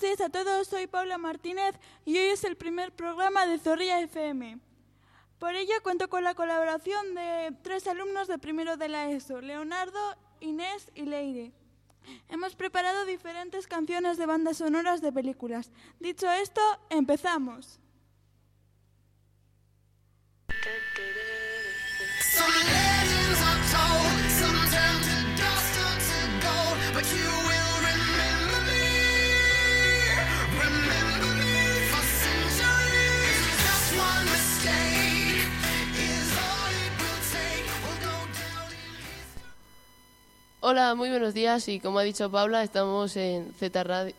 Buenos días a todos, soy Paula Martínez y hoy es el primer programa de Zorrilla FM. Por ello cuento con la colaboración de tres alumnos de primero de la ESO, Leonardo, Inés y Leire. Hemos preparado diferentes canciones de bandas sonoras de películas. Dicho esto, empezamos. Hola, muy buenos días y como ha dicho Paula, estamos en Z Radio,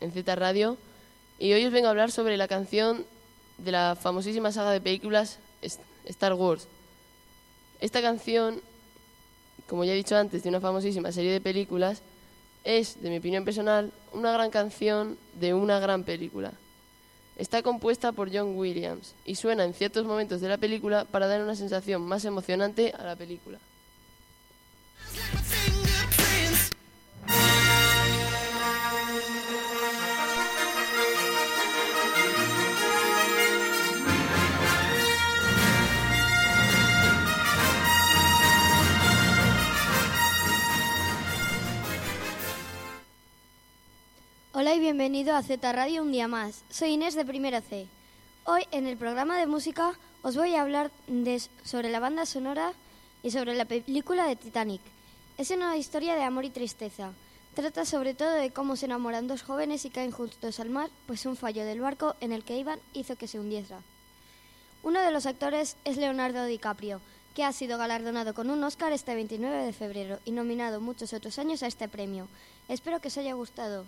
en Z Radio y hoy os vengo a hablar sobre la canción de la famosísima saga de películas Star Wars. Esta canción, como ya he dicho antes, de una famosísima serie de películas, es, de mi opinión personal, una gran canción de una gran película. Está compuesta por John Williams y suena en ciertos momentos de la película para dar una sensación más emocionante a la película. Bienvenido a Z Radio un día más. Soy Inés de Primera C. Hoy en el programa de música os voy a hablar sobre la banda sonora y sobre la película de Titanic. Es una historia de amor y tristeza. Trata sobre todo de cómo se enamoran dos jóvenes y caen juntos al mar, pues un fallo del barco en el que iban hizo que se hundiera. Uno de los actores es Leonardo DiCaprio, que ha sido galardonado con un Oscar este 29 de febrero y nominado muchos otros años a este premio. Espero que os haya gustado.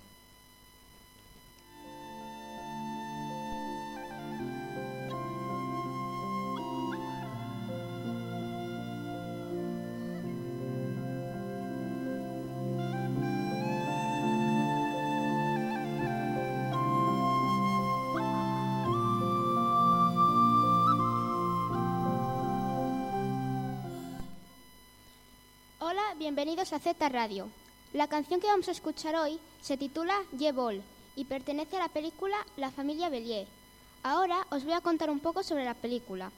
Bienvenidos a Z Radio. La canción que vamos a escuchar hoy se titula Vol y pertenece a la película La familia Bellier. Ahora os voy a contar un poco sobre la película.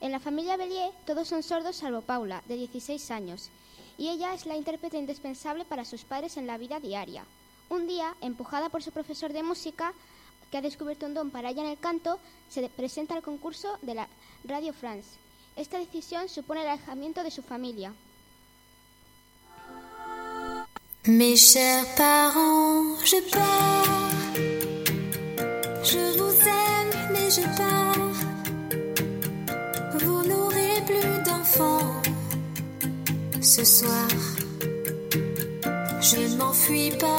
En la familia Bellier todos son sordos salvo Paula, de 16 años, y ella es la intérprete indispensable para sus padres en la vida diaria. Un día, empujada por su profesor de música, que ha descubierto un don para ella en el canto, se presenta al concurso de la Radio France. Esta decisión supone el alejamiento de su familia, Mes chers parents, je pars. Je vous aime, mais je pars. Vous n'aurez plus d'enfants ce soir. Je m'enfuis pas,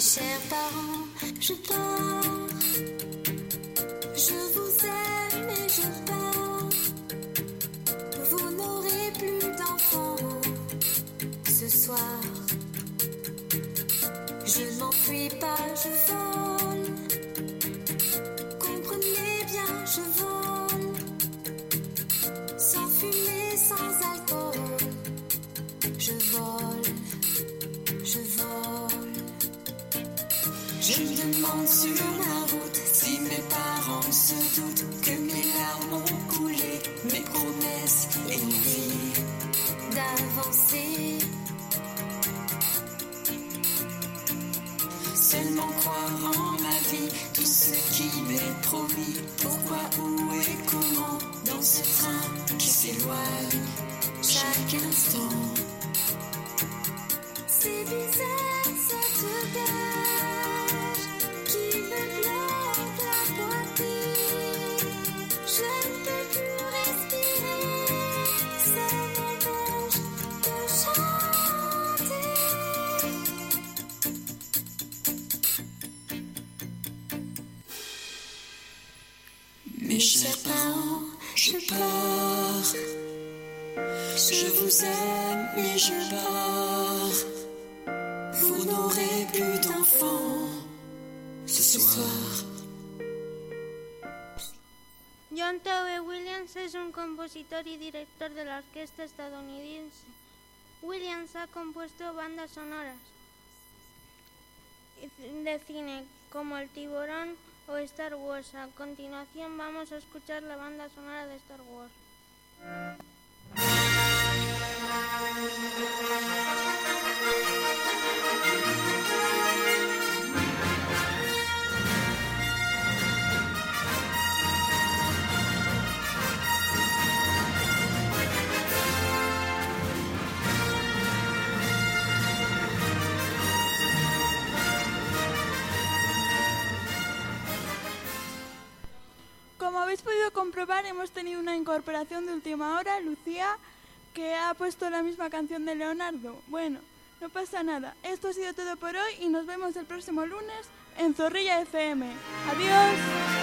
Chers parents, je pars. Je vous aime et je pars. Vous n'aurez plus d'enfants ce soir. Je m'enfuis pas, je vole. Je me demande sur la route si mes parents se doutent que mes larmes ont coulé, mes promesses écrites d'avancer. Seulement croire en ma vie, tout ce qui m'est promis. Pourquoi, où et comment dans ce train qui s'éloigne chaque instant. Mes chers parents, je pars. Je vous aime, mais je pars. Vous n'aurez plus d'enfants ce soir. John Towe Williams es un compositor y director de la orquesta estadounidense. Williams ha compuesto bandas sonoras de cine como El Tiburón o Star Wars. A continuación vamos a escuchar la banda sonora de Star Wars. Como habéis podido comprobar, hemos tenido una incorporación de última hora, Lucía, que ha puesto la misma canción de Leonardo. Bueno, no pasa nada. Esto ha sido todo por hoy y nos vemos el próximo lunes en Zorrilla FM. Adiós.